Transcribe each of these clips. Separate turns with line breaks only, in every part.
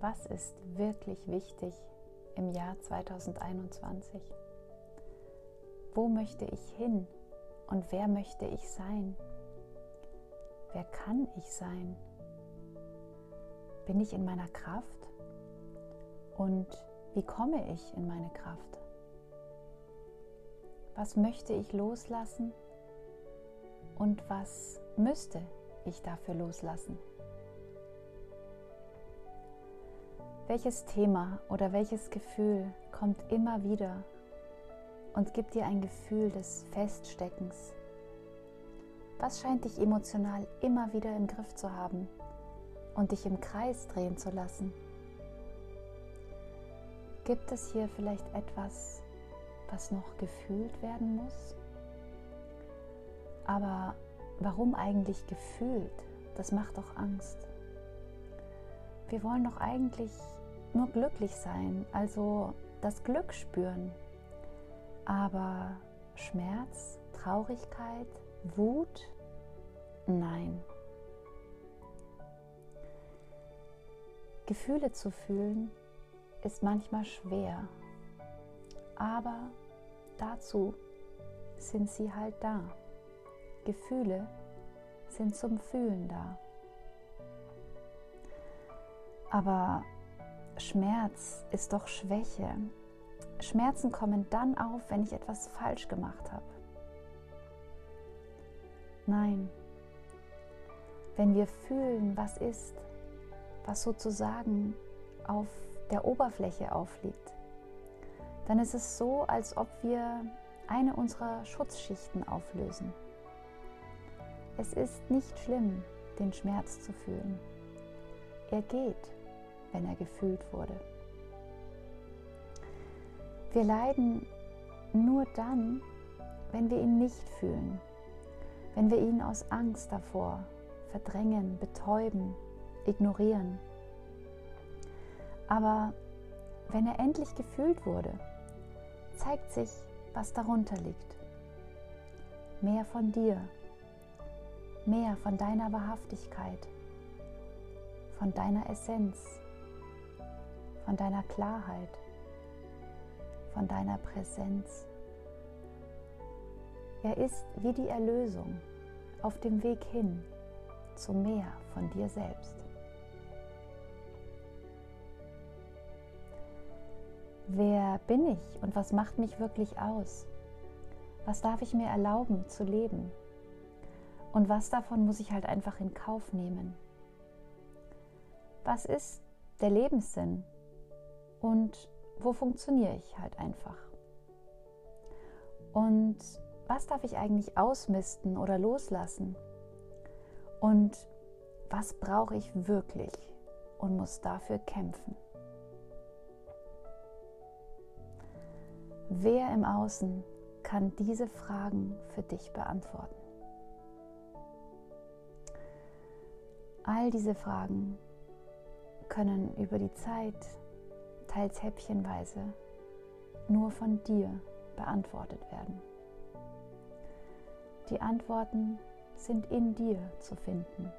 was ist wirklich wichtig im Jahr 2021? Wo möchte ich hin und wer möchte ich sein? Wer kann ich sein? Bin ich in meiner Kraft? Und wie komme ich in meine Kraft? Was möchte ich loslassen? Und was müsste ich dafür loslassen? Welches Thema oder welches Gefühl kommt immer wieder und gibt dir ein Gefühl des Feststeckens? Was scheint dich emotional immer wieder im Griff zu haben und dich im Kreis drehen zu lassen? Gibt es hier vielleicht etwas, was noch gefühlt werden muss? Aber warum eigentlich gefühlt? Das macht doch Angst. Wir wollen doch eigentlich nur glücklich sein, also das Glück spüren. Aber Schmerz, Traurigkeit, Wut? Nein. Gefühle zu fühlen ist manchmal schwer, aber dazu sind sie halt da. Gefühle sind zum Fühlen da. Aber Schmerz ist doch Schwäche. Schmerzen kommen dann auf, wenn ich etwas falsch gemacht habe. Nein, wenn wir fühlen, was ist, was sozusagen auf der Oberfläche aufliegt, dann ist es so, als ob wir eine unserer Schutzschichten auflösen. Es ist nicht schlimm, den Schmerz zu fühlen. Er geht, wenn er gefühlt wurde. Wir leiden nur dann, wenn wir ihn nicht fühlen, wenn wir ihn aus Angst davor verdrängen, betäuben, ignorieren. Aber wenn er endlich gefühlt wurde, zeigt sich, was darunter liegt. Mehr von dir, mehr von deiner Wahrhaftigkeit, von deiner Essenz, von deiner Klarheit, von deiner Präsenz. Er ist wie die Erlösung auf dem Weg hin zu mehr von dir selbst. Wer bin ich und was macht mich wirklich aus? Was darf ich mir erlauben zu leben? Und was davon muss ich halt einfach in Kauf nehmen? Was ist der Lebenssinn? Und wo funktioniere ich halt einfach? Und was darf ich eigentlich ausmisten oder loslassen? Und was brauche ich wirklich und muss dafür kämpfen? Wer im Außen kann diese Fragen für dich beantworten? All diese Fragen können über die Zeit, teils häppchenweise, nur von dir beantwortet werden. Die Antworten sind in dir zu finden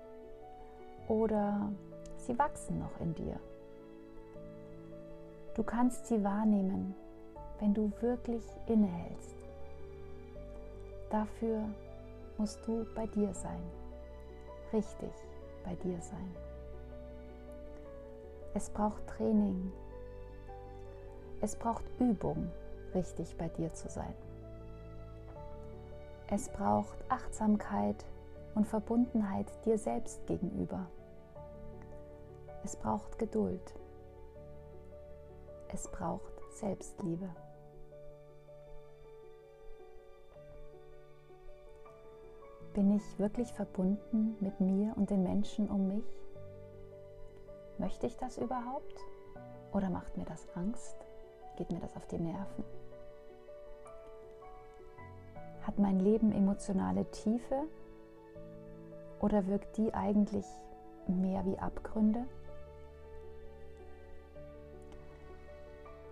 oder sie wachsen noch in dir. Du kannst sie wahrnehmen wenn du wirklich innehältst. Dafür musst du bei dir sein, richtig bei dir sein. Es braucht Training, es braucht Übung, richtig bei dir zu sein. Es braucht Achtsamkeit und Verbundenheit dir selbst gegenüber. Es braucht Geduld. Es braucht Selbstliebe. Bin ich wirklich verbunden mit mir und den Menschen um mich? Möchte ich das überhaupt? Oder macht mir das Angst? Geht mir das auf die Nerven? Hat mein Leben emotionale Tiefe? Oder wirkt die eigentlich mehr wie Abgründe?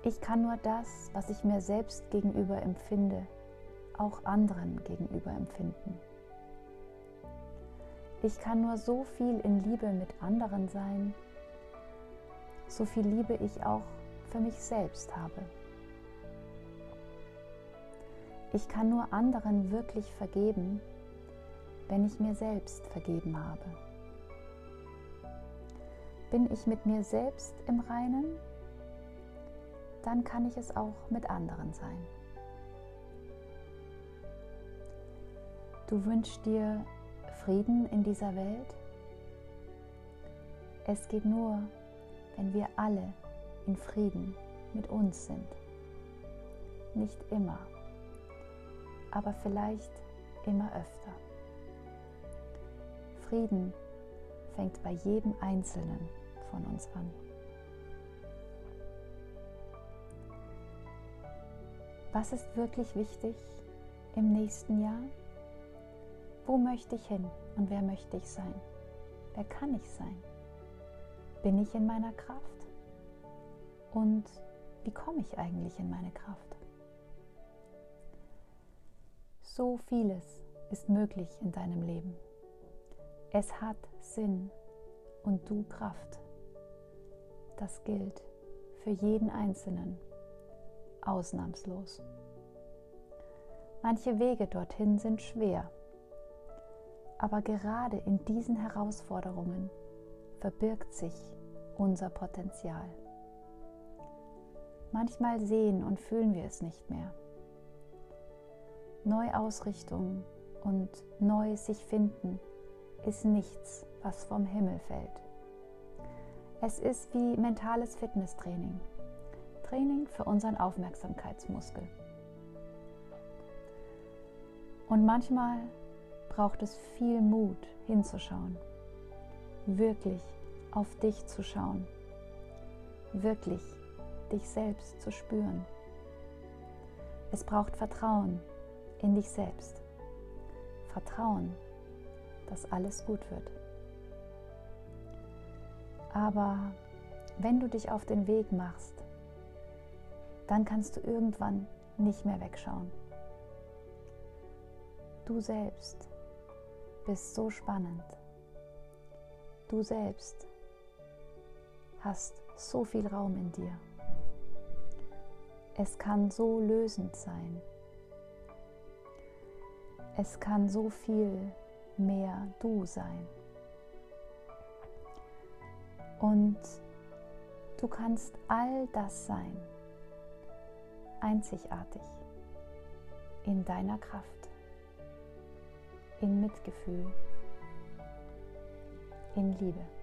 Ich kann nur das, was ich mir selbst gegenüber empfinde, auch anderen gegenüber empfinden. Ich kann nur so viel in Liebe mit anderen sein so viel Liebe ich auch für mich selbst habe. Ich kann nur anderen wirklich vergeben, wenn ich mir selbst vergeben habe. Bin ich mit mir selbst im Reinen, dann kann ich es auch mit anderen sein. Du wünschst dir Frieden in dieser Welt? Es geht nur, wenn wir alle in Frieden mit uns sind. Nicht immer, aber vielleicht immer öfter. Frieden fängt bei jedem Einzelnen von uns an. Was ist wirklich wichtig im nächsten Jahr? Wo möchte ich hin und wer möchte ich sein? Wer kann ich sein? Bin ich in meiner Kraft? Und wie komme ich eigentlich in meine Kraft? So vieles ist möglich in deinem Leben. Es hat Sinn und du Kraft. Das gilt für jeden Einzelnen, ausnahmslos. Manche Wege dorthin sind schwer, aber gerade in diesen Herausforderungen verbirgt sich unser Potenzial. Manchmal sehen und fühlen wir es nicht mehr. Neuausrichtung und neu sich finden ist nichts, was vom Himmel fällt. Es ist wie mentales Fitnesstraining. Training für unseren Aufmerksamkeitsmuskel. Und manchmal braucht es viel Mut hinzuschauen, wirklich auf dich zu schauen, wirklich dich selbst zu spüren. Es braucht Vertrauen in dich selbst. Vertrauen, dass alles gut wird. Aber wenn du dich auf den Weg machst, dann kannst du irgendwann nicht mehr wegschauen. Du selbst bist so spannend. Du selbst hast so viel Raum in dir. Es kann so lösend sein. Es kann so viel mehr du sein. Und du kannst all das sein, einzigartig, in deiner Kraft, in Mitgefühl, in Liebe.